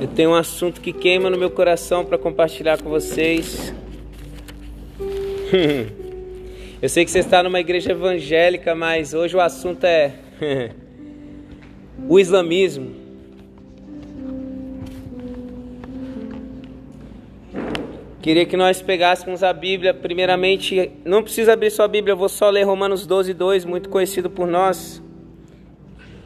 Eu tenho um assunto que queima no meu coração para compartilhar com vocês. Eu sei que você está numa igreja evangélica, mas hoje o assunto é o islamismo. Queria que nós pegássemos a Bíblia, primeiramente, não precisa abrir sua Bíblia, eu vou só ler Romanos 12, 2, muito conhecido por nós.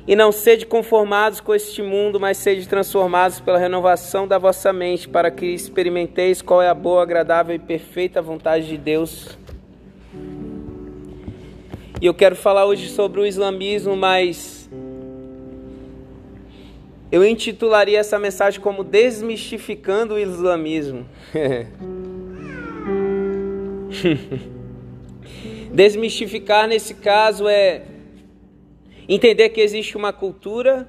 E não sede conformados com este mundo, mas sede transformados pela renovação da vossa mente, para que experimenteis qual é a boa, agradável e perfeita vontade de Deus. E eu quero falar hoje sobre o islamismo, mas eu intitularia essa mensagem como Desmistificando o Islamismo. Desmistificar nesse caso é Entender que existe uma cultura,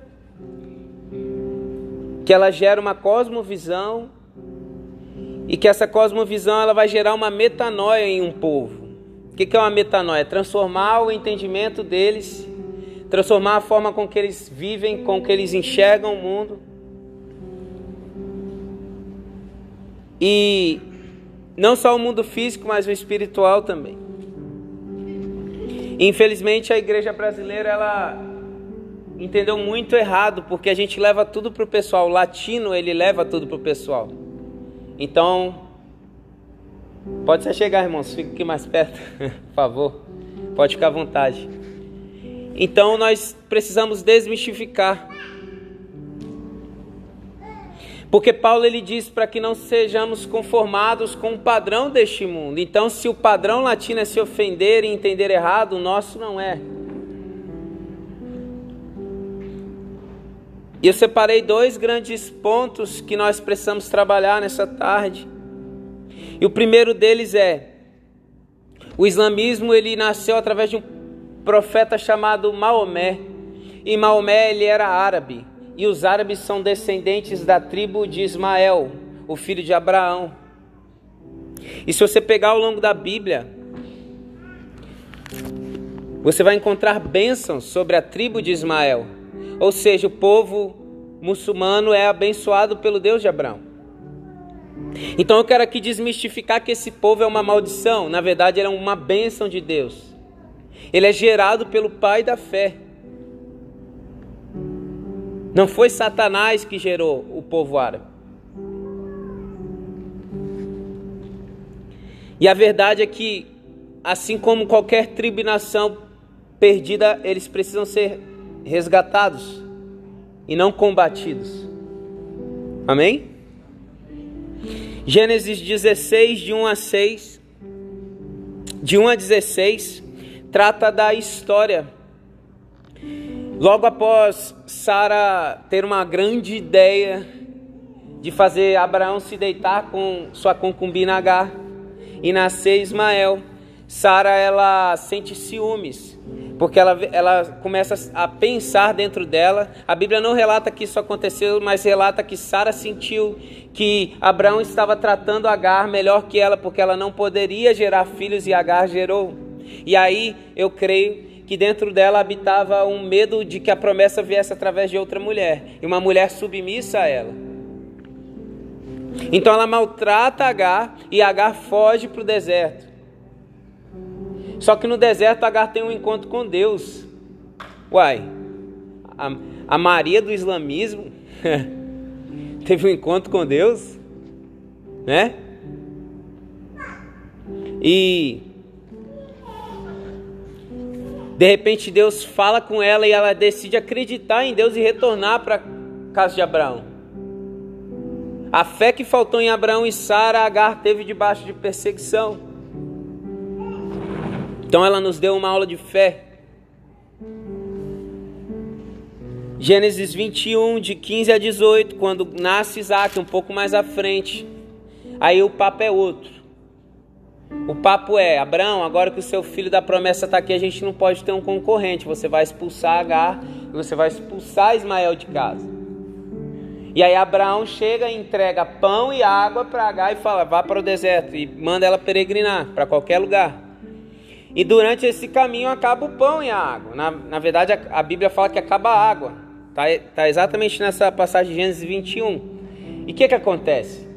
que ela gera uma cosmovisão e que essa cosmovisão ela vai gerar uma metanoia em um povo. O que é uma metanoia? Transformar o entendimento deles, transformar a forma com que eles vivem, com que eles enxergam o mundo. E não só o mundo físico, mas o espiritual também. Infelizmente a igreja brasileira ela entendeu muito errado, porque a gente leva tudo para o pessoal. O latino ele leva tudo para o pessoal. Então, pode se chegar, irmãos, fica aqui mais perto, por favor. Pode ficar à vontade. Então nós precisamos desmistificar porque Paulo ele diz para que não sejamos conformados com o padrão deste mundo. Então, se o padrão latino é se ofender e entender errado, o nosso não é. E eu separei dois grandes pontos que nós precisamos trabalhar nessa tarde. E o primeiro deles é o islamismo, ele nasceu através de um profeta chamado Maomé. E Maomé ele era árabe e os árabes são descendentes da tribo de Ismael, o filho de Abraão. E se você pegar ao longo da Bíblia, você vai encontrar bênçãos sobre a tribo de Ismael. Ou seja, o povo muçulmano é abençoado pelo Deus de Abraão. Então eu quero aqui desmistificar que esse povo é uma maldição. Na verdade, ele é uma bênção de Deus. Ele é gerado pelo Pai da fé. Não foi Satanás que gerou o povo árabe. E a verdade é que, assim como qualquer tribo nação perdida, eles precisam ser resgatados e não combatidos. Amém? Gênesis 16, de 1 a 6, de 1 a 16, trata da história Logo após Sara ter uma grande ideia de fazer Abraão se deitar com sua concubina Agar e nascer Ismael, Sara ela sente ciúmes, porque ela, ela começa a pensar dentro dela. A Bíblia não relata que isso aconteceu, mas relata que Sara sentiu que Abraão estava tratando Agar melhor que ela, porque ela não poderia gerar filhos e Agar gerou. E aí eu creio que dentro dela habitava um medo de que a promessa viesse através de outra mulher, e uma mulher submissa a ela. Então ela maltrata Agar e Agar foge para o deserto. Só que no deserto Agar tem um encontro com Deus. Uai, a, a Maria do islamismo teve um encontro com Deus, né? E de repente Deus fala com ela e ela decide acreditar em Deus e retornar para a casa de Abraão. A fé que faltou em Abraão e Sara, Agar teve debaixo de perseguição. Então ela nos deu uma aula de fé. Gênesis 21, de 15 a 18, quando nasce Isaac, um pouco mais à frente. Aí o papo é outro. O papo é, Abraão, agora que o seu filho da promessa está aqui, a gente não pode ter um concorrente. Você vai expulsar Agar e você vai expulsar Ismael de casa. E aí Abraão chega e entrega pão e água para Agar e fala, vá para o deserto e manda ela peregrinar para qualquer lugar. E durante esse caminho acaba o pão e a água. Na, na verdade, a, a Bíblia fala que acaba a água. Está tá exatamente nessa passagem de Gênesis 21. E o que, que acontece?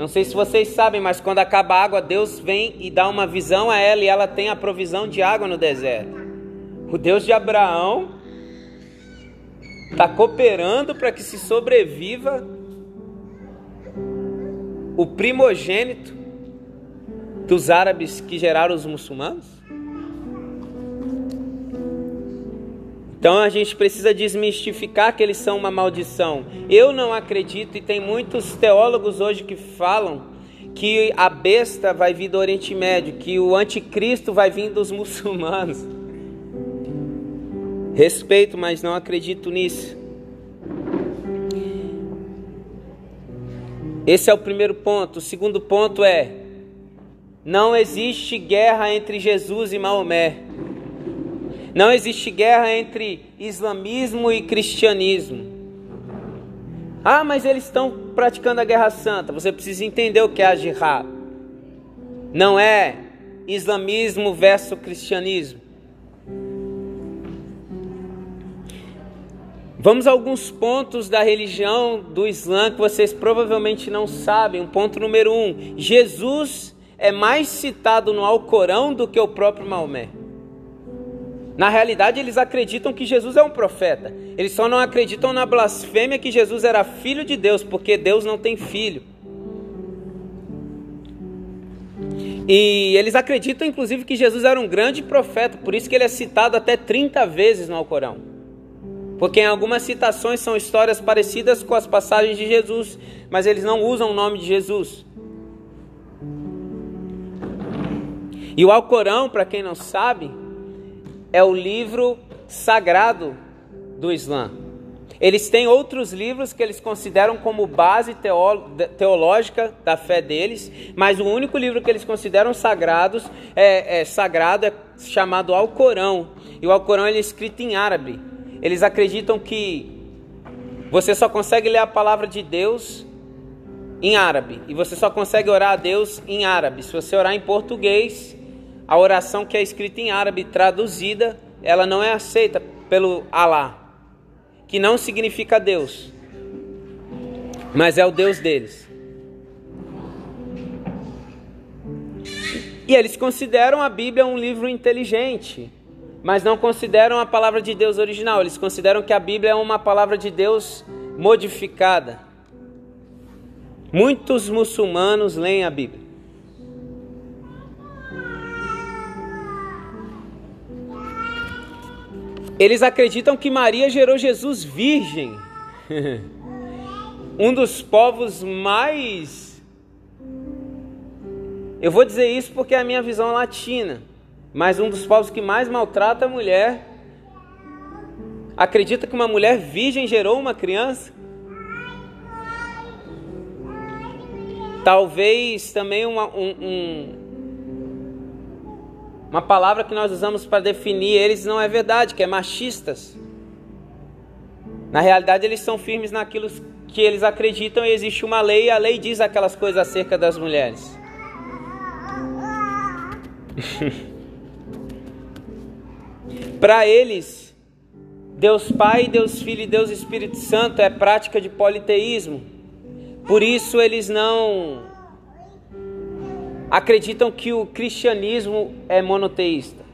Não sei se vocês sabem, mas quando acaba a água, Deus vem e dá uma visão a ela e ela tem a provisão de água no deserto. O Deus de Abraão está cooperando para que se sobreviva o primogênito dos árabes que geraram os muçulmanos? Então a gente precisa desmistificar que eles são uma maldição. Eu não acredito, e tem muitos teólogos hoje que falam que a besta vai vir do Oriente Médio, que o anticristo vai vir dos muçulmanos. Respeito, mas não acredito nisso. Esse é o primeiro ponto. O segundo ponto é: não existe guerra entre Jesus e Maomé. Não existe guerra entre islamismo e cristianismo. Ah, mas eles estão praticando a guerra santa. Você precisa entender o que é a jihad. Não é islamismo versus cristianismo. Vamos a alguns pontos da religião do Islã que vocês provavelmente não sabem. Um ponto número um: Jesus é mais citado no Alcorão do que o próprio Maomé. Na realidade, eles acreditam que Jesus é um profeta. Eles só não acreditam na blasfêmia que Jesus era filho de Deus, porque Deus não tem filho. E eles acreditam, inclusive, que Jesus era um grande profeta, por isso que ele é citado até 30 vezes no Alcorão. Porque em algumas citações são histórias parecidas com as passagens de Jesus, mas eles não usam o nome de Jesus. E o Alcorão, para quem não sabe, é o livro sagrado do Islã. Eles têm outros livros que eles consideram como base teológica da fé deles, mas o único livro que eles consideram sagrados é, é sagrado é chamado Alcorão. E o Alcorão é escrito em árabe. Eles acreditam que você só consegue ler a palavra de Deus em árabe e você só consegue orar a Deus em árabe. Se você orar em português, a oração que é escrita em árabe traduzida, ela não é aceita pelo Alá, que não significa Deus, mas é o Deus deles. E eles consideram a Bíblia um livro inteligente, mas não consideram a palavra de Deus original. Eles consideram que a Bíblia é uma palavra de Deus modificada. Muitos muçulmanos leem a Bíblia. Eles acreditam que Maria gerou Jesus virgem. um dos povos mais. Eu vou dizer isso porque é a minha visão latina. Mas um dos povos que mais maltrata a mulher. Acredita que uma mulher virgem gerou uma criança? Talvez também uma, um, um uma palavra que nós usamos para definir eles não é verdade, que é machistas. Na realidade, eles são firmes naquilo que eles acreditam e existe uma lei e a lei diz aquelas coisas acerca das mulheres. para eles, Deus Pai, Deus Filho e Deus Espírito Santo é prática de politeísmo. Por isso eles não acreditam que o cristianismo é monoteísta.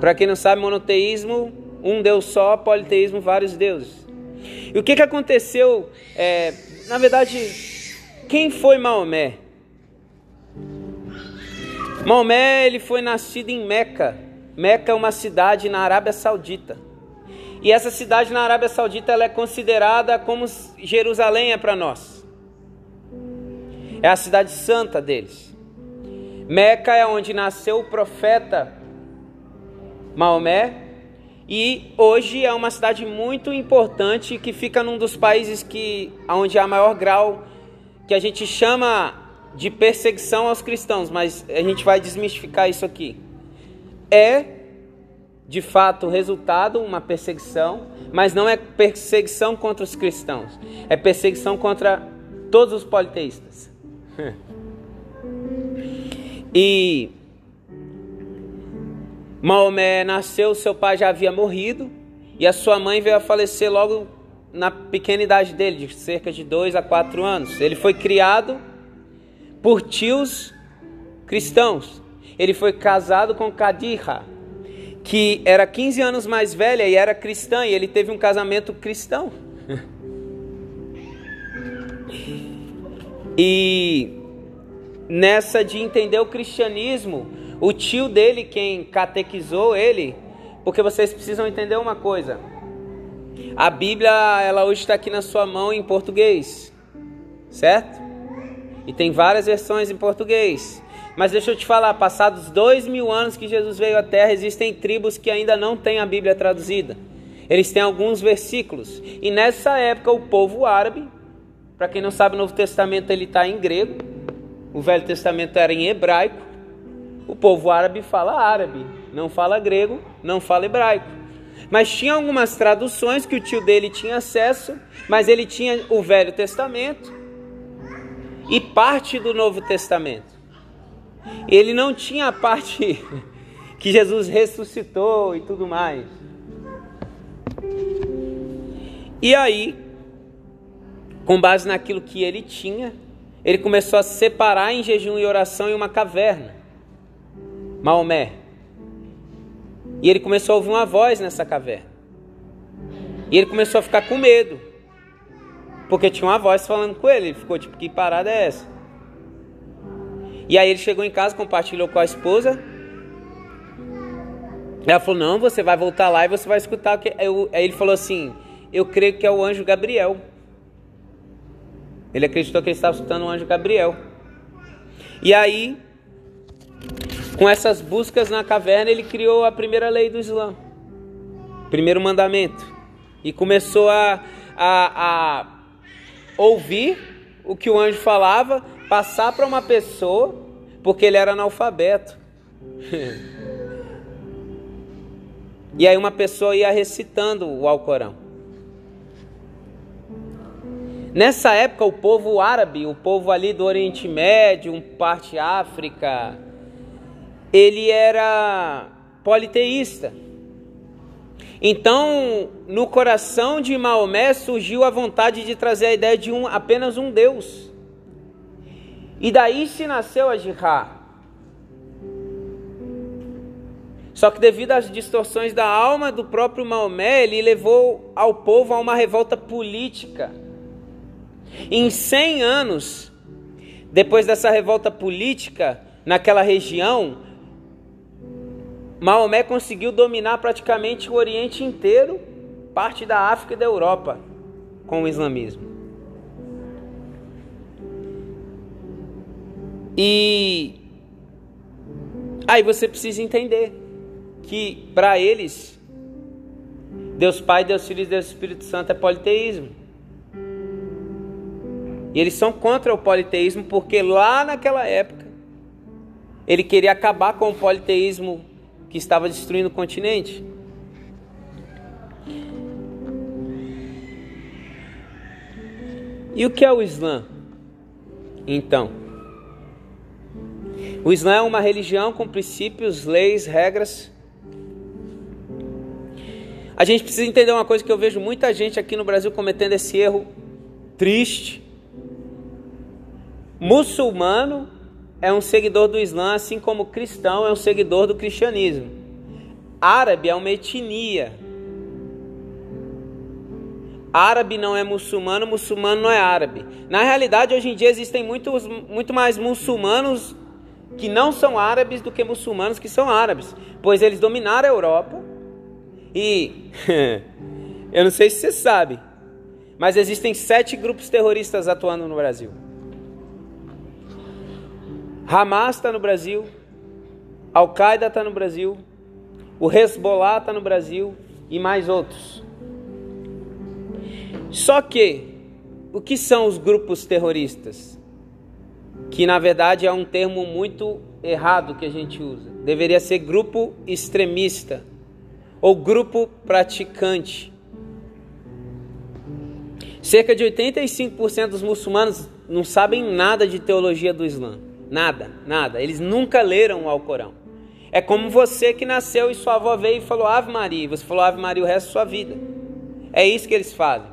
Para quem não sabe, monoteísmo, um Deus só, politeísmo, vários deuses. E o que, que aconteceu? É, na verdade, quem foi Maomé? Maomé ele foi nascido em Meca. Meca é uma cidade na Arábia Saudita. E essa cidade na Arábia Saudita ela é considerada como Jerusalém é para nós. É a cidade santa deles. Meca é onde nasceu o profeta Maomé e hoje é uma cidade muito importante que fica num dos países que onde há maior grau que a gente chama de perseguição aos cristãos, mas a gente vai desmistificar isso aqui. É de fato resultado uma perseguição, mas não é perseguição contra os cristãos, é perseguição contra todos os politeístas. E Maomé nasceu, seu pai já havia morrido, E a sua mãe veio a falecer logo na pequena idade dele, de cerca de 2 a 4 anos. Ele foi criado por tios cristãos. Ele foi casado com Kadira, que era 15 anos mais velha e era cristã, e ele teve um casamento cristão. e nessa de entender o cristianismo, o tio dele, quem catequizou ele, porque vocês precisam entender uma coisa. A Bíblia, ela hoje está aqui na sua mão em português, certo? E tem várias versões em português. Mas deixa eu te falar, passados dois mil anos que Jesus veio à Terra, existem tribos que ainda não têm a Bíblia traduzida. Eles têm alguns versículos. E nessa época, o povo árabe, para quem não sabe, o Novo Testamento ele está em grego, o Velho Testamento era em hebraico. O povo árabe fala árabe, não fala grego, não fala hebraico. Mas tinha algumas traduções que o tio dele tinha acesso, mas ele tinha o Velho Testamento e parte do Novo Testamento. Ele não tinha a parte que Jesus ressuscitou e tudo mais. E aí, com base naquilo que ele tinha, ele começou a separar em jejum e oração em uma caverna. Maomé. E ele começou a ouvir uma voz nessa caverna. E ele começou a ficar com medo. Porque tinha uma voz falando com ele. Ele ficou tipo, que parada é essa? E aí ele chegou em casa, compartilhou com a esposa. Ela falou: Não, você vai voltar lá e você vai escutar o que. Aí ele falou assim: Eu creio que é o anjo Gabriel. Ele acreditou que ele estava escutando o anjo Gabriel. E aí, com essas buscas na caverna, ele criou a primeira lei do Islã, primeiro mandamento, e começou a, a, a ouvir o que o anjo falava passar para uma pessoa porque ele era analfabeto. e aí uma pessoa ia recitando o Alcorão. Nessa época, o povo árabe, o povo ali do Oriente Médio, parte África, ele era politeísta. Então, no coração de Maomé surgiu a vontade de trazer a ideia de um, apenas um Deus. E daí se nasceu a jihad. Só que devido às distorções da alma do próprio Maomé, ele levou ao povo a uma revolta política. Em 100 anos, depois dessa revolta política naquela região, Maomé conseguiu dominar praticamente o Oriente inteiro, parte da África e da Europa, com o islamismo. E aí você precisa entender que para eles Deus Pai, Deus Filho e Deus Espírito Santo é politeísmo. E eles são contra o politeísmo porque lá naquela época ele queria acabar com o politeísmo que estava destruindo o continente. E o que é o Islã? Então, o Islã é uma religião com princípios, leis, regras. A gente precisa entender uma coisa que eu vejo muita gente aqui no Brasil cometendo esse erro triste. Muçulmano é um seguidor do Islã, assim como cristão é um seguidor do cristianismo. Árabe é uma etnia. Árabe não é muçulmano, muçulmano não é árabe. Na realidade, hoje em dia existem muitos, muito mais muçulmanos que não são árabes do que muçulmanos que são árabes, pois eles dominaram a Europa. E eu não sei se você sabe, mas existem sete grupos terroristas atuando no Brasil. Hamas está no Brasil, Al-Qaeda está no Brasil, o Hezbollah está no Brasil e mais outros. Só que, o que são os grupos terroristas? que na verdade é um termo muito errado que a gente usa. Deveria ser grupo extremista ou grupo praticante. Cerca de 85% dos muçulmanos não sabem nada de teologia do Islã. Nada, nada. Eles nunca leram o Alcorão. É como você que nasceu e sua avó veio e falou Ave Maria, e você falou Ave Maria o resto da sua vida. É isso que eles fazem.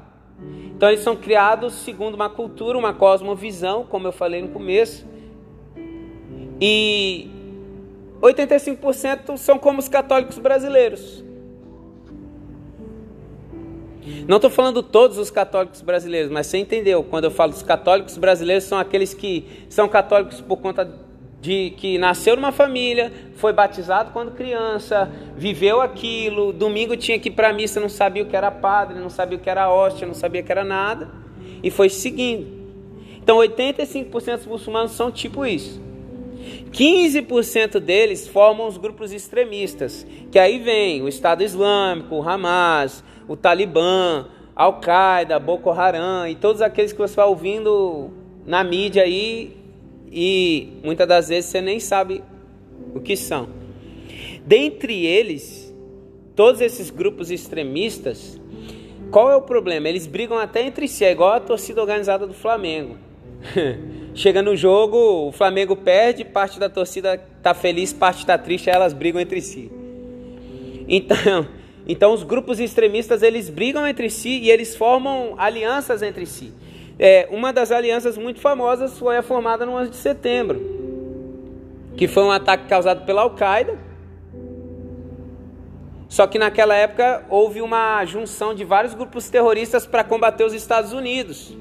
Então eles são criados segundo uma cultura, uma cosmovisão, como eu falei no começo. E 85% são como os católicos brasileiros. Não estou falando todos os católicos brasileiros, mas você entendeu? Quando eu falo dos católicos brasileiros, são aqueles que são católicos por conta de que nasceu numa família, foi batizado quando criança, viveu aquilo, domingo tinha que ir para missa, não sabia o que era padre, não sabia o que era hóstia, não sabia o que era nada, e foi seguindo. Então 85% dos muçulmanos são tipo isso. 15% deles formam os grupos extremistas, que aí vem o Estado Islâmico, o Hamas, o Talibã, Al-Qaeda, Boko Haram e todos aqueles que você vai ouvindo na mídia aí e muitas das vezes você nem sabe o que são. Dentre eles, todos esses grupos extremistas, qual é o problema? Eles brigam até entre si, é igual a torcida organizada do Flamengo. Chega no jogo, o Flamengo perde, parte da torcida tá feliz, parte tá triste, aí elas brigam entre si. Então, então os grupos extremistas eles brigam entre si e eles formam alianças entre si. É, uma das alianças muito famosas foi a formada no 11 de setembro, que foi um ataque causado pela Al-Qaeda. Só que naquela época houve uma junção de vários grupos terroristas para combater os Estados Unidos.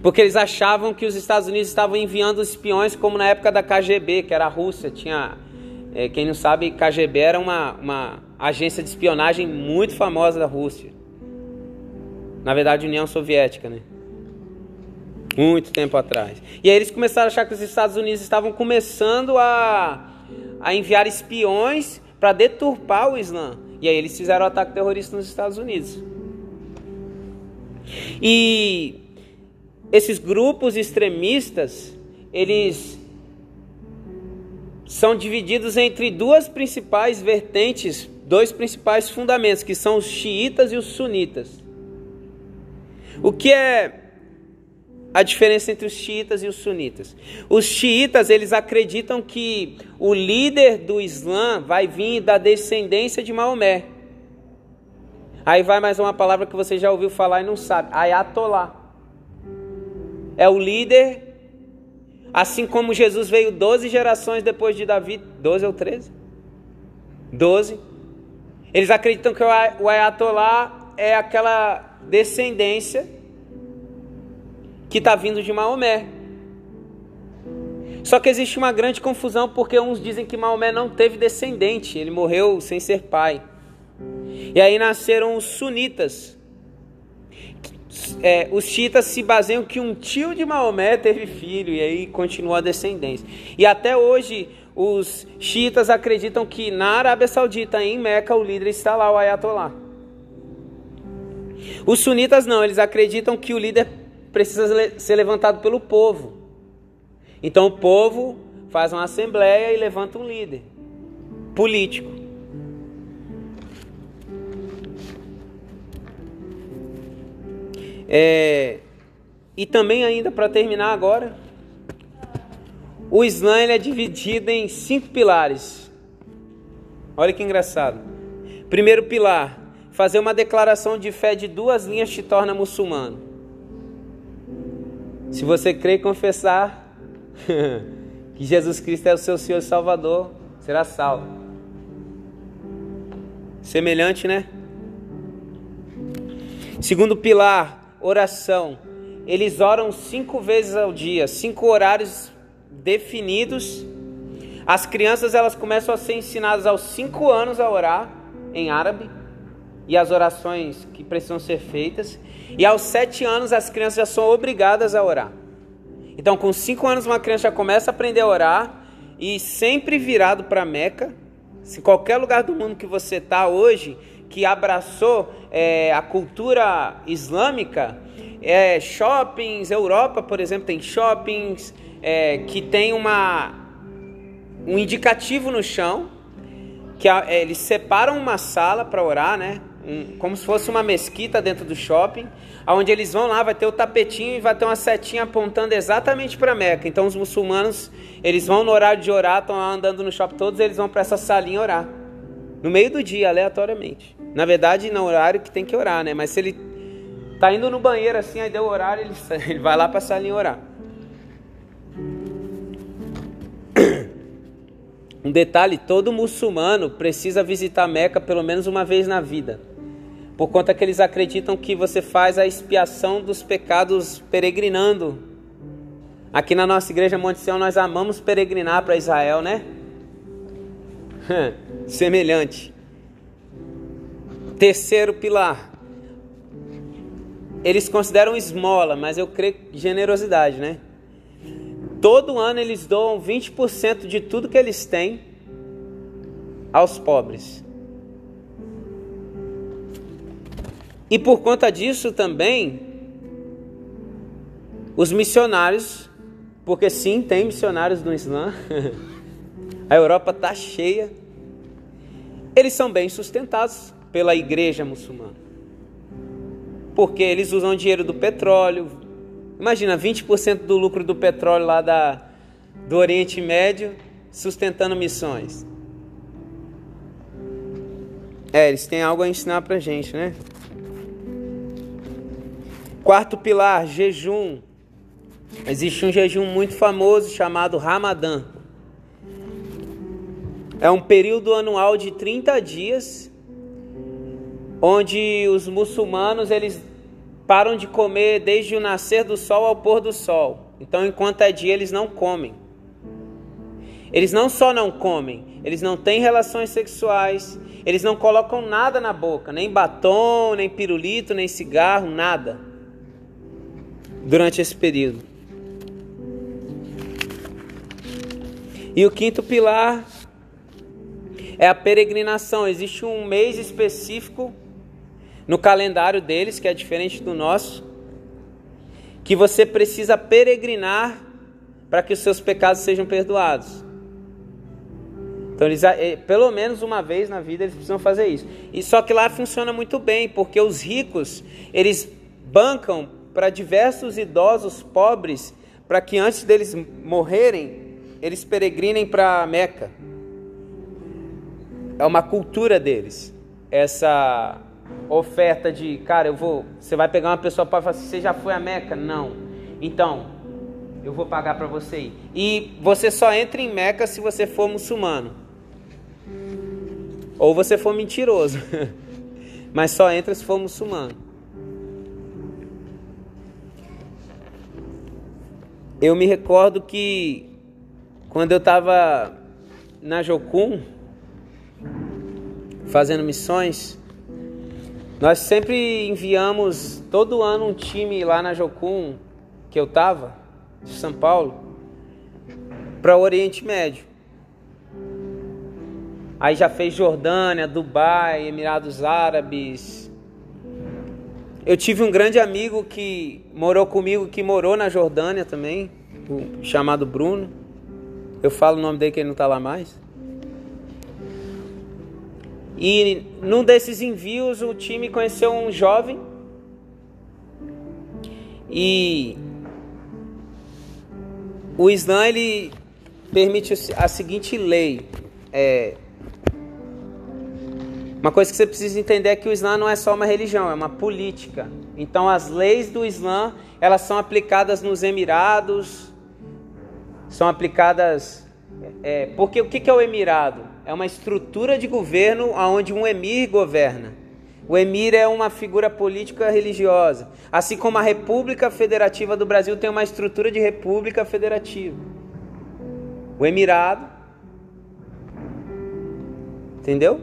Porque eles achavam que os Estados Unidos estavam enviando espiões, como na época da KGB, que era a Rússia. Tinha, é, quem não sabe, KGB era uma, uma agência de espionagem muito famosa da Rússia. Na verdade, União Soviética, né? Muito tempo atrás. E aí eles começaram a achar que os Estados Unidos estavam começando a, a enviar espiões para deturpar o Islã. E aí eles fizeram o ataque terrorista nos Estados Unidos. E esses grupos extremistas, eles são divididos entre duas principais vertentes, dois principais fundamentos, que são os xiitas e os sunitas. O que é a diferença entre os xiitas e os sunitas? Os xiitas, eles acreditam que o líder do Islã vai vir da descendência de Maomé. Aí vai mais uma palavra que você já ouviu falar e não sabe, Ayatollah. É o líder, assim como Jesus veio 12 gerações depois de Davi, 12 ou 13? 12. Eles acreditam que o Ayatollah é aquela descendência que está vindo de Maomé. Só que existe uma grande confusão porque uns dizem que Maomé não teve descendente, ele morreu sem ser pai. E aí nasceram os sunitas. É, os chiitas se baseiam que um tio de Maomé teve filho e aí continua a descendência. E até hoje os chiitas acreditam que na Arábia Saudita, em Meca, o líder está lá, o Ayatollah. Os sunitas não, eles acreditam que o líder precisa ser levantado pelo povo. Então o povo faz uma assembleia e levanta um líder político. É, e também ainda para terminar agora, o Islã é dividido em cinco pilares. Olha que engraçado. Primeiro pilar, fazer uma declaração de fé de duas linhas te torna muçulmano. Se você crê e confessar que Jesus Cristo é o seu Senhor e Salvador, será salvo. Semelhante, né? Segundo pilar, oração. Eles oram cinco vezes ao dia, cinco horários definidos. As crianças elas começam a ser ensinadas aos cinco anos a orar em árabe e as orações que precisam ser feitas. E aos sete anos as crianças já são obrigadas a orar. Então, com cinco anos, uma criança já começa a aprender a orar e sempre virado para Meca. Se qualquer lugar do mundo que você está hoje, que abraçou é, a cultura islâmica, é, shoppings, Europa, por exemplo, tem shoppings é, que tem uma, um indicativo no chão, que é, eles separam uma sala para orar, né? um, como se fosse uma mesquita dentro do shopping, aonde eles vão lá, vai ter o tapetinho e vai ter uma setinha apontando exatamente para Meca. Então os muçulmanos, eles vão no horário de orar, estão lá andando no shopping todos, eles vão para essa salinha orar. No meio do dia, aleatoriamente. Na verdade, no horário que tem que orar, né? Mas se ele tá indo no banheiro assim, aí deu o horário, ele, ele vai lá para a salinha orar. Um detalhe: todo muçulmano precisa visitar Meca pelo menos uma vez na vida, por conta que eles acreditam que você faz a expiação dos pecados peregrinando. Aqui na nossa igreja Monte Sião nós amamos peregrinar para Israel, né? Semelhante. Terceiro pilar. Eles consideram esmola, mas eu creio generosidade, né? Todo ano eles doam 20% de tudo que eles têm aos pobres. E por conta disso também, os missionários, porque sim, tem missionários no Islã, a Europa está cheia, eles são bem sustentados pela igreja muçulmana. Porque eles usam dinheiro do petróleo, Imagina, 20% do lucro do petróleo lá da, do Oriente Médio sustentando missões. É, eles têm algo a ensinar pra gente, né? Quarto pilar, jejum. Existe um jejum muito famoso chamado Ramadã. É um período anual de 30 dias onde os muçulmanos eles param de comer desde o nascer do sol ao pôr do sol. Então, enquanto é dia, eles não comem. Eles não só não comem, eles não têm relações sexuais, eles não colocam nada na boca, nem batom, nem pirulito, nem cigarro, nada. Durante esse período. E o quinto pilar é a peregrinação. Existe um mês específico no calendário deles, que é diferente do nosso, que você precisa peregrinar para que os seus pecados sejam perdoados. Então, eles, eh, pelo menos uma vez na vida, eles precisam fazer isso. E só que lá funciona muito bem, porque os ricos, eles bancam para diversos idosos pobres, para que antes deles morrerem, eles peregrinem para Meca. É uma cultura deles, essa oferta de, cara, eu vou, você vai pegar uma pessoa para falar assim, você já foi a Meca? Não. Então, eu vou pagar para você ir. E você só entra em Meca se você for muçulmano. Ou você for mentiroso. Mas só entra se for muçulmano. Eu me recordo que quando eu estava na Jocum fazendo missões, nós sempre enviamos todo ano um time lá na Jocum, que eu tava, de São Paulo, para o Oriente Médio. Aí já fez Jordânia, Dubai, Emirados Árabes. Eu tive um grande amigo que morou comigo, que morou na Jordânia também, chamado Bruno. Eu falo o nome dele que ele não está lá mais. E num desses envios o time conheceu um jovem e o Islã ele permite a seguinte lei. É, uma coisa que você precisa entender é que o Islã não é só uma religião, é uma política. Então as leis do Islã elas são aplicadas nos Emirados, são aplicadas é, porque o que é o Emirado? É uma estrutura de governo onde um emir governa. O emir é uma figura política religiosa, assim como a República Federativa do Brasil tem uma estrutura de república federativa. O emirado, entendeu?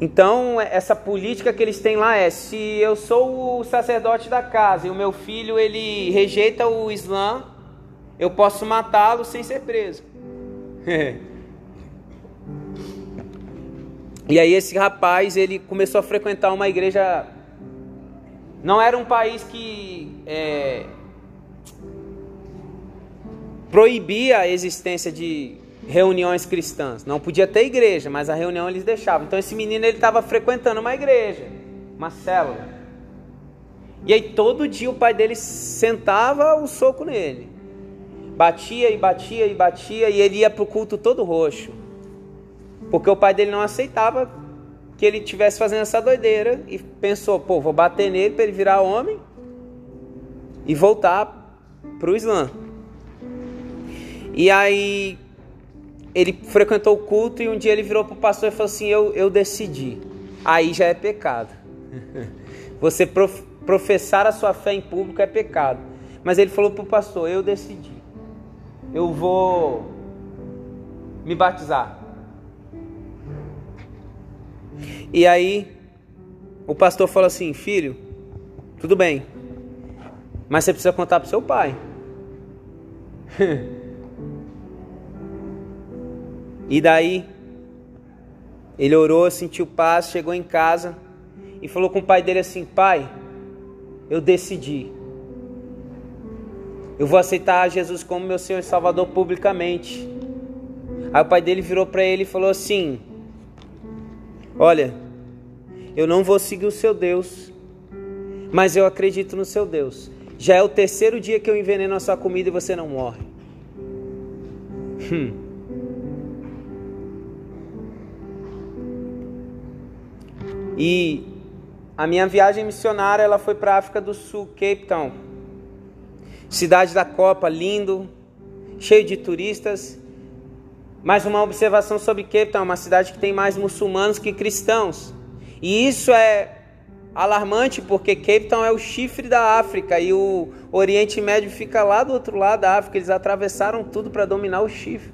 Então, essa política que eles têm lá é: se eu sou o sacerdote da casa e o meu filho ele rejeita o Islã, eu posso matá-lo sem ser preso. E aí esse rapaz, ele começou a frequentar uma igreja. Não era um país que é, proibia a existência de reuniões cristãs. Não podia ter igreja, mas a reunião eles deixavam. Então esse menino ele estava frequentando uma igreja, uma célula. E aí todo dia o pai dele sentava o soco nele. Batia e batia e batia e ele ia para o culto todo roxo. Porque o pai dele não aceitava que ele tivesse fazendo essa doideira e pensou, pô, vou bater nele para ele virar homem e voltar para o Islã. E aí ele frequentou o culto e um dia ele virou para o pastor e falou assim: eu, eu decidi. Aí já é pecado. Você prof, professar a sua fé em público é pecado. Mas ele falou para o pastor: Eu decidi. Eu vou me batizar. E aí o pastor falou assim: Filho, tudo bem, mas você precisa contar para seu pai. e daí ele orou, sentiu paz, chegou em casa e falou com o pai dele assim: Pai, eu decidi. Eu vou aceitar Jesus como meu Senhor e Salvador publicamente. Aí o pai dele virou para ele e falou assim: Olha, eu não vou seguir o seu Deus, mas eu acredito no seu Deus. Já é o terceiro dia que eu enveneno a sua comida e você não morre. Hum. E a minha viagem missionária ela foi para a África do Sul, Cape Town. Cidade da Copa, lindo, cheio de turistas. Mais uma observação sobre Cape Town, uma cidade que tem mais muçulmanos que cristãos. E isso é alarmante porque Cape Town é o chifre da África e o Oriente Médio fica lá do outro lado da África. Eles atravessaram tudo para dominar o chifre.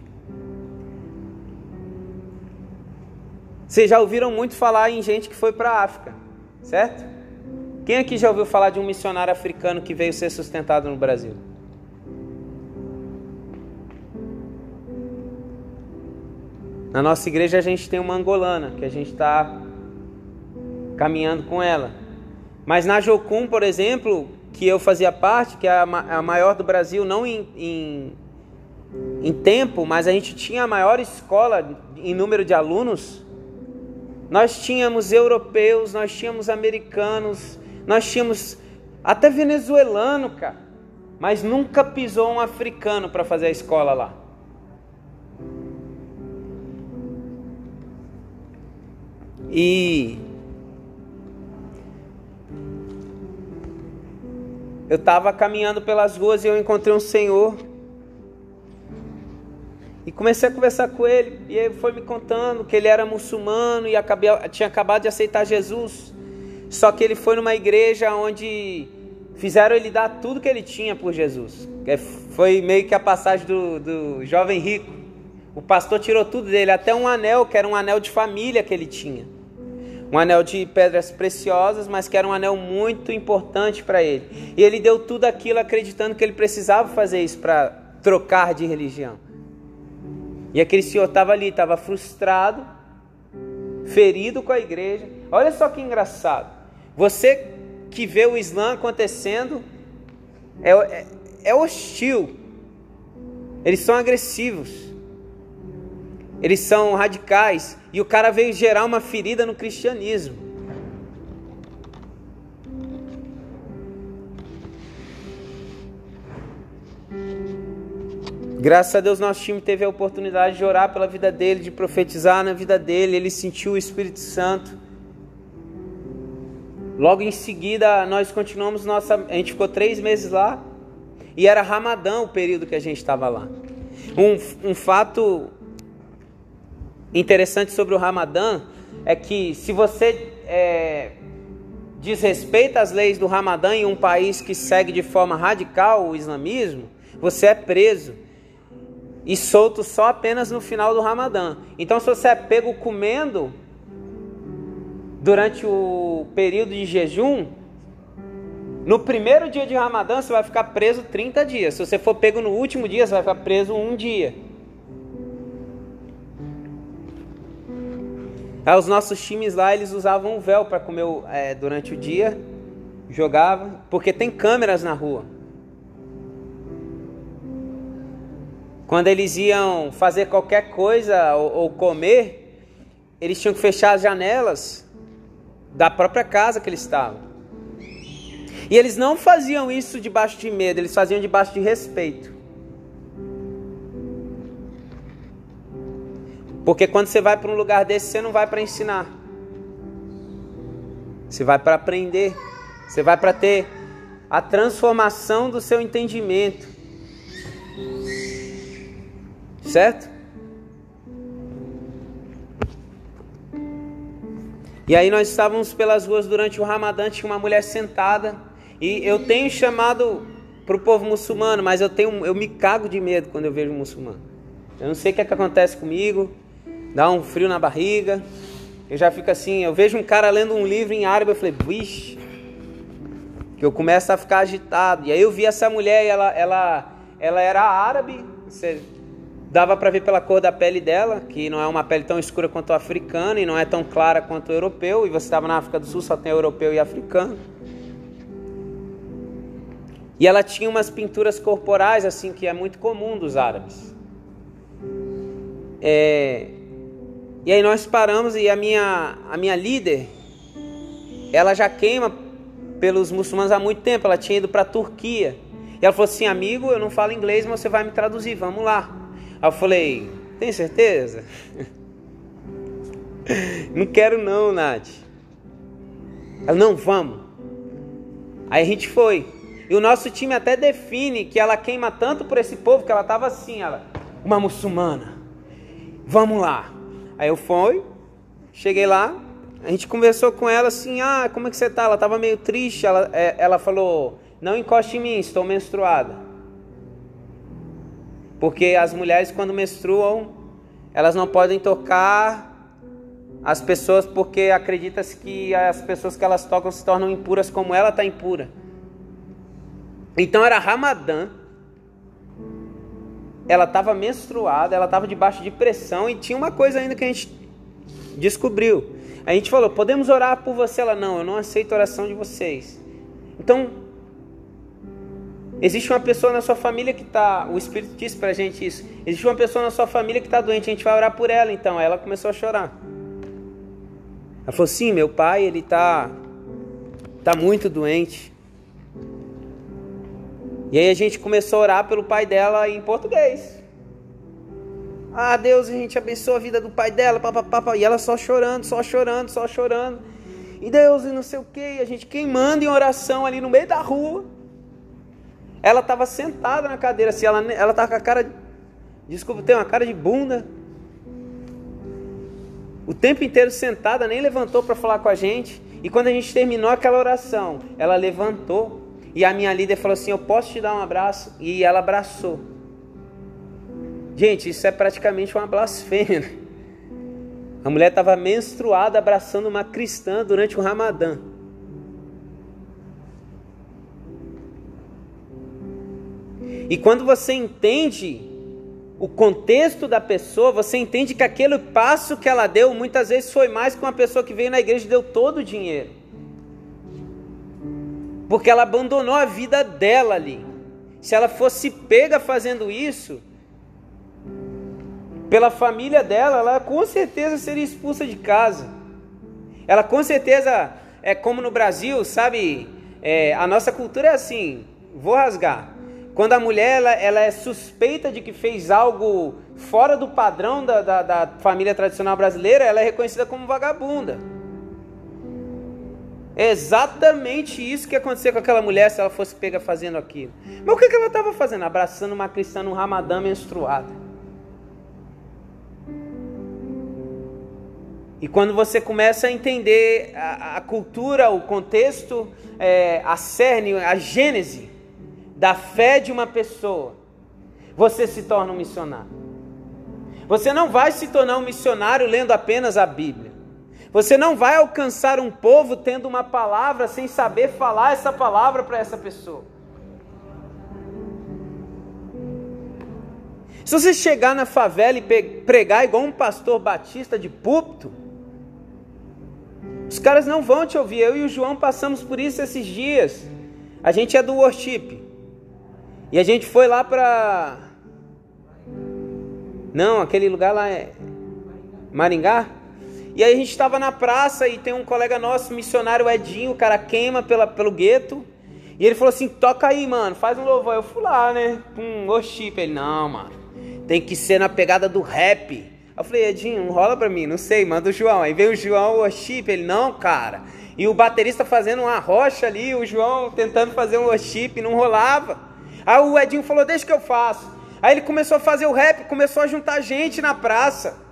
Vocês já ouviram muito falar em gente que foi para a África, certo? Quem aqui já ouviu falar de um missionário africano que veio ser sustentado no Brasil? Na nossa igreja a gente tem uma angolana que a gente está caminhando com ela. Mas na Jocum, por exemplo, que eu fazia parte, que é a maior do Brasil, não em, em, em tempo, mas a gente tinha a maior escola em número de alunos. Nós tínhamos europeus, nós tínhamos americanos, nós tínhamos até venezuelano, cara. Mas nunca pisou um africano para fazer a escola lá. E eu estava caminhando pelas ruas e eu encontrei um senhor e comecei a conversar com ele, e ele foi me contando que ele era muçulmano e acabei, tinha acabado de aceitar Jesus. Só que ele foi numa igreja onde fizeram ele dar tudo que ele tinha por Jesus. É, foi meio que a passagem do, do jovem rico. O pastor tirou tudo dele, até um anel, que era um anel de família que ele tinha. Um anel de pedras preciosas, mas que era um anel muito importante para ele. E ele deu tudo aquilo acreditando que ele precisava fazer isso para trocar de religião. E aquele senhor estava ali, estava frustrado, ferido com a igreja. Olha só que engraçado. Você que vê o Islã acontecendo é, é, é hostil. Eles são agressivos. Eles são radicais. E o cara veio gerar uma ferida no cristianismo. Graças a Deus, nosso time teve a oportunidade de orar pela vida dele, de profetizar na vida dele. Ele sentiu o Espírito Santo. Logo em seguida, nós continuamos nossa. A gente ficou três meses lá. E era Ramadã o período que a gente estava lá. Um, um fato interessante sobre o Ramadã é que se você é, desrespeita as leis do Ramadã em um país que segue de forma radical o islamismo, você é preso e solto só apenas no final do Ramadã. Então, se você é pego comendo durante o período de jejum, no primeiro dia de Ramadã você vai ficar preso 30 dias. Se você for pego no último dia, você vai ficar preso um dia. Os nossos times lá, eles usavam um véu para comer é, durante o dia, jogavam, porque tem câmeras na rua. quando eles iam fazer qualquer coisa ou, ou comer, eles tinham que fechar as janelas da própria casa que eles estavam. E eles não faziam isso debaixo de medo, eles faziam debaixo de respeito. Porque quando você vai para um lugar desse, você não vai para ensinar. Você vai para aprender. Você vai para ter a transformação do seu entendimento. Certo? E aí nós estávamos pelas ruas durante o Ramadã, tinha uma mulher sentada, e eu tenho chamado para o povo muçulmano, mas eu tenho, eu me cago de medo quando eu vejo um muçulmano. Eu não sei o que, é que acontece comigo, dá um frio na barriga. Eu já fico assim, eu vejo um cara lendo um livro em árabe, eu falei, vixe, que eu começo a ficar agitado. E aí eu vi essa mulher, e ela, ela, ela era árabe, você Dava para ver pela cor da pele dela, que não é uma pele tão escura quanto a africana e não é tão clara quanto o europeu. E você estava na África do Sul, só tem europeu e africano. E ela tinha umas pinturas corporais, assim, que é muito comum dos árabes. É... E aí nós paramos e a minha, a minha líder, ela já queima pelos muçulmanos há muito tempo. Ela tinha ido para a Turquia. E ela falou assim: amigo, eu não falo inglês, mas você vai me traduzir, vamos lá. Aí eu falei, tem certeza? não quero não, Nath. Ela, não, vamos. Aí a gente foi. E o nosso time até define que ela queima tanto por esse povo que ela estava assim, ela, uma muçulmana. Vamos lá. Aí eu fui, cheguei lá, a gente conversou com ela assim, ah, como é que você tá? Ela estava meio triste, ela, é, ela falou, não encoste em mim, estou menstruada. Porque as mulheres, quando menstruam, elas não podem tocar as pessoas porque acredita-se que as pessoas que elas tocam se tornam impuras como ela está impura. Então era Ramadã. Ela estava menstruada, ela estava debaixo de pressão e tinha uma coisa ainda que a gente descobriu. A gente falou: podemos orar por você? Ela não, eu não aceito a oração de vocês. Então Existe uma pessoa na sua família que está. O Espírito disse para a gente isso. Existe uma pessoa na sua família que está doente. A gente vai orar por ela. Então ela começou a chorar. Ela falou: Sim, meu pai, ele está tá muito doente. E aí a gente começou a orar pelo pai dela em português. Ah, Deus, a gente abençoa a vida do pai dela. Pá, E ela só chorando, só chorando, só chorando. E Deus, e não sei o que. A gente queimando em oração ali no meio da rua. Ela estava sentada na cadeira, assim, ela ela estava com a cara, desculpa, tem uma cara de bunda. O tempo inteiro sentada, nem levantou para falar com a gente. E quando a gente terminou aquela oração, ela levantou e a minha líder falou assim: "Eu posso te dar um abraço?" E ela abraçou. Gente, isso é praticamente uma blasfêmia. Né? A mulher estava menstruada abraçando uma cristã durante o Ramadã. E quando você entende o contexto da pessoa, você entende que aquele passo que ela deu muitas vezes foi mais que uma pessoa que veio na igreja e deu todo o dinheiro. Porque ela abandonou a vida dela ali. Se ela fosse pega fazendo isso, pela família dela, ela com certeza seria expulsa de casa. Ela com certeza, é como no Brasil, sabe? É, a nossa cultura é assim: vou rasgar. Quando a mulher ela, ela é suspeita de que fez algo fora do padrão da, da, da família tradicional brasileira, ela é reconhecida como vagabunda. É exatamente isso que aconteceu com aquela mulher se ela fosse pega fazendo aquilo. Mas o que, que ela estava fazendo? Abraçando uma cristã no ramadã menstruada. E quando você começa a entender a, a cultura, o contexto, é, a cerne, a gênese da fé de uma pessoa, você se torna um missionário. Você não vai se tornar um missionário lendo apenas a Bíblia. Você não vai alcançar um povo tendo uma palavra sem saber falar essa palavra para essa pessoa. Se você chegar na favela e pregar igual um pastor batista de púlpito, os caras não vão te ouvir. Eu e o João passamos por isso esses dias. A gente é do worship. E a gente foi lá para Não, aquele lugar lá é Maringá? E aí a gente estava na praça e tem um colega nosso, missionário Edinho, o cara queima pela, pelo gueto. E ele falou assim: toca aí, mano, faz um louvor. Eu fui lá, né? Um worship. Ele, não, mano, tem que ser na pegada do rap. Eu falei, Edinho, não rola pra mim, não sei, manda o João. Aí veio o João, o worship. Ele, não, cara. E o baterista fazendo uma rocha ali, o João tentando fazer um worship, não rolava. Aí o Edinho falou: deixa que eu faço. Aí ele começou a fazer o rap, começou a juntar gente na praça.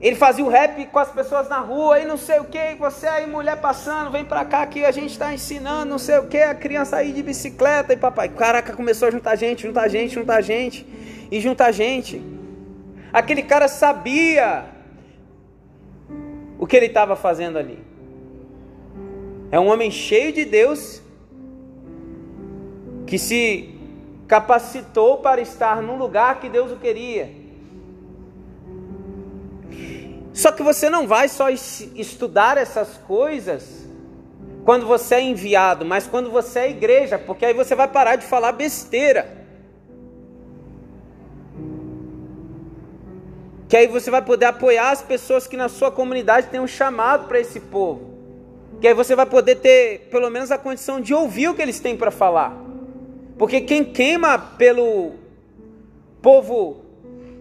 Ele fazia o rap com as pessoas na rua e não sei o que, você aí mulher passando, vem pra cá que a gente está ensinando, não sei o que, a criança aí de bicicleta e papai, caraca, começou a juntar gente, juntar gente, juntar gente e juntar gente. Aquele cara sabia o que ele estava fazendo ali. É um homem cheio de Deus que se capacitou para estar num lugar que Deus o queria. Só que você não vai só estudar essas coisas quando você é enviado, mas quando você é igreja, porque aí você vai parar de falar besteira. Que aí você vai poder apoiar as pessoas que na sua comunidade têm um chamado para esse povo. Que aí você vai poder ter pelo menos a condição de ouvir o que eles têm para falar. Porque quem queima pelo povo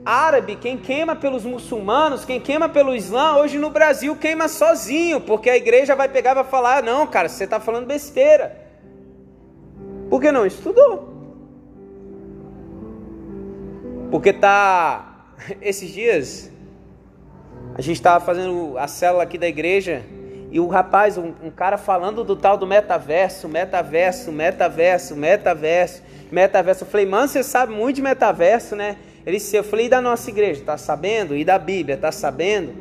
árabe, quem queima pelos muçulmanos, quem queima pelo Islã, hoje no Brasil queima sozinho, porque a igreja vai pegar e vai falar: não, cara, você está falando besteira. Porque não estudou. Porque tá. Esses dias, a gente estava fazendo a célula aqui da igreja. E o rapaz, um, um, cara falando do tal do metaverso, metaverso, metaverso, metaverso, metaverso. Eu falei, mano, você sabe muito de metaverso, né? Ele disse, eu falei, e da nossa igreja, tá sabendo? E da Bíblia, tá sabendo?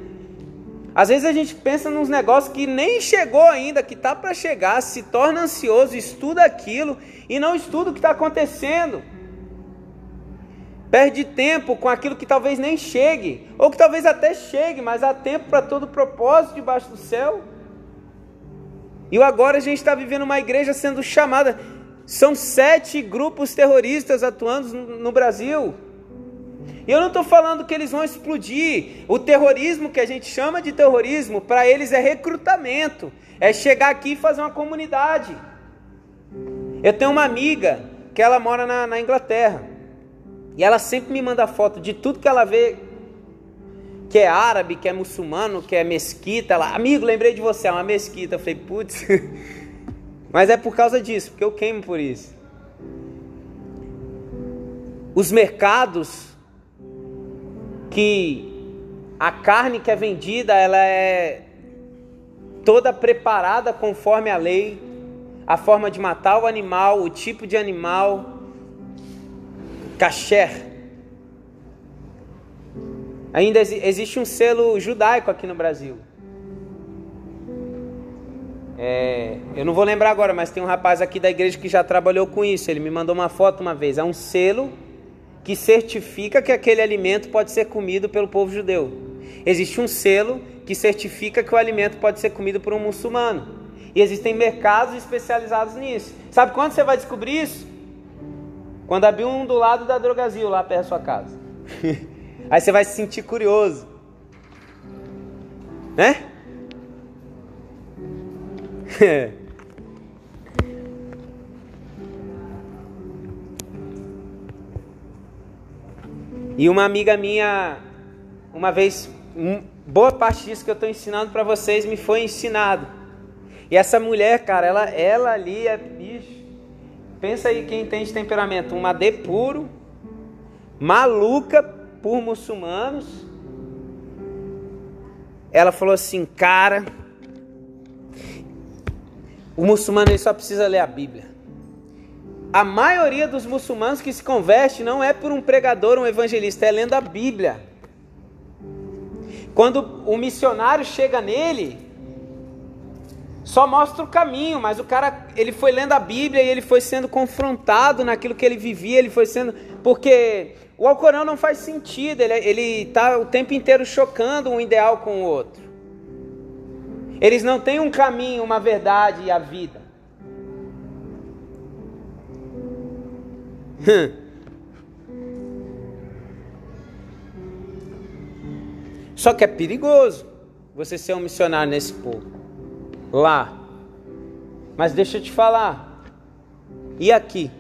Às vezes a gente pensa nos negócios que nem chegou ainda, que tá para chegar, se torna ansioso, estuda aquilo e não estuda o que está acontecendo. Perde tempo com aquilo que talvez nem chegue, ou que talvez até chegue, mas há tempo para todo propósito debaixo do céu. E agora a gente está vivendo uma igreja sendo chamada. São sete grupos terroristas atuando no Brasil. Eu não estou falando que eles vão explodir. O terrorismo que a gente chama de terrorismo, para eles é recrutamento. É chegar aqui e fazer uma comunidade. Eu tenho uma amiga que ela mora na, na Inglaterra. E ela sempre me manda foto de tudo que ela vê que é árabe, que é muçulmano, que é mesquita. Ela, amigo, lembrei de você, é uma mesquita. Eu falei, putz, mas é por causa disso, porque eu queimo por isso. Os mercados que a carne que é vendida, ela é toda preparada conforme a lei, a forma de matar o animal, o tipo de animal, kasher. Ainda existe um selo judaico aqui no Brasil. É, eu não vou lembrar agora, mas tem um rapaz aqui da igreja que já trabalhou com isso. Ele me mandou uma foto uma vez. É um selo que certifica que aquele alimento pode ser comido pelo povo judeu. Existe um selo que certifica que o alimento pode ser comido por um muçulmano. E existem mercados especializados nisso. Sabe quando você vai descobrir isso? Quando abrir um do lado da Drogazil, lá perto da sua casa. Aí você vai se sentir curioso. Né? e uma amiga minha, uma vez, boa parte disso que eu estou ensinando para vocês me foi ensinado. E essa mulher, cara, ela, ela ali é bicho. Pensa aí quem tem de temperamento, uma D puro, maluca por muçulmanos. Ela falou assim, cara, o muçulmano ele só precisa ler a Bíblia. A maioria dos muçulmanos que se converte não é por um pregador, um evangelista, é lendo a Bíblia. Quando o missionário chega nele, só mostra o caminho, mas o cara, ele foi lendo a Bíblia e ele foi sendo confrontado naquilo que ele vivia, ele foi sendo, porque o Alcorão não faz sentido, ele ele está o tempo inteiro chocando um ideal com o outro. Eles não têm um caminho, uma verdade e a vida. Só que é perigoso você ser um missionário nesse povo. Lá. Mas deixa eu te falar. E aqui?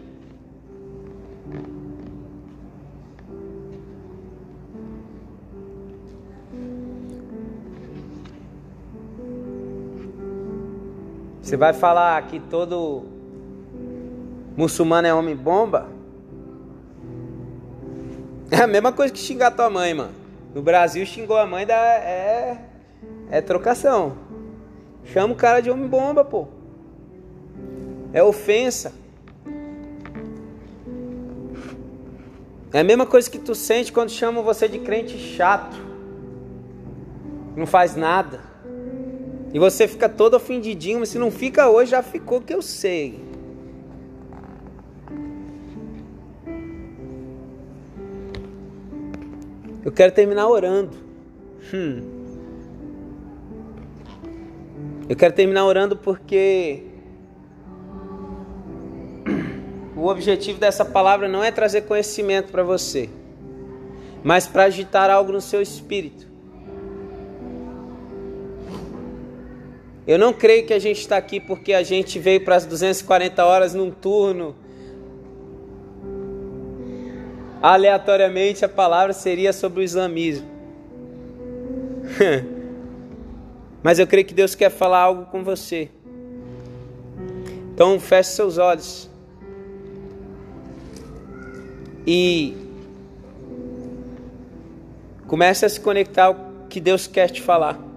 Você vai falar que todo muçulmano é homem bomba? É a mesma coisa que xingar tua mãe, mano. No Brasil xingou a mãe da é é trocação. Chama o cara de homem bomba, pô. É ofensa. É a mesma coisa que tu sente quando chamam você de crente chato. Não faz nada. E você fica todo ofendidinho, mas se não fica hoje, já ficou que eu sei. Eu quero terminar orando. Hum. Eu quero terminar orando porque o objetivo dessa palavra não é trazer conhecimento para você, mas para agitar algo no seu espírito. Eu não creio que a gente está aqui porque a gente veio para as 240 horas num turno. Aleatoriamente a palavra seria sobre o islamismo. Mas eu creio que Deus quer falar algo com você. Então feche seus olhos. E comece a se conectar ao que Deus quer te falar.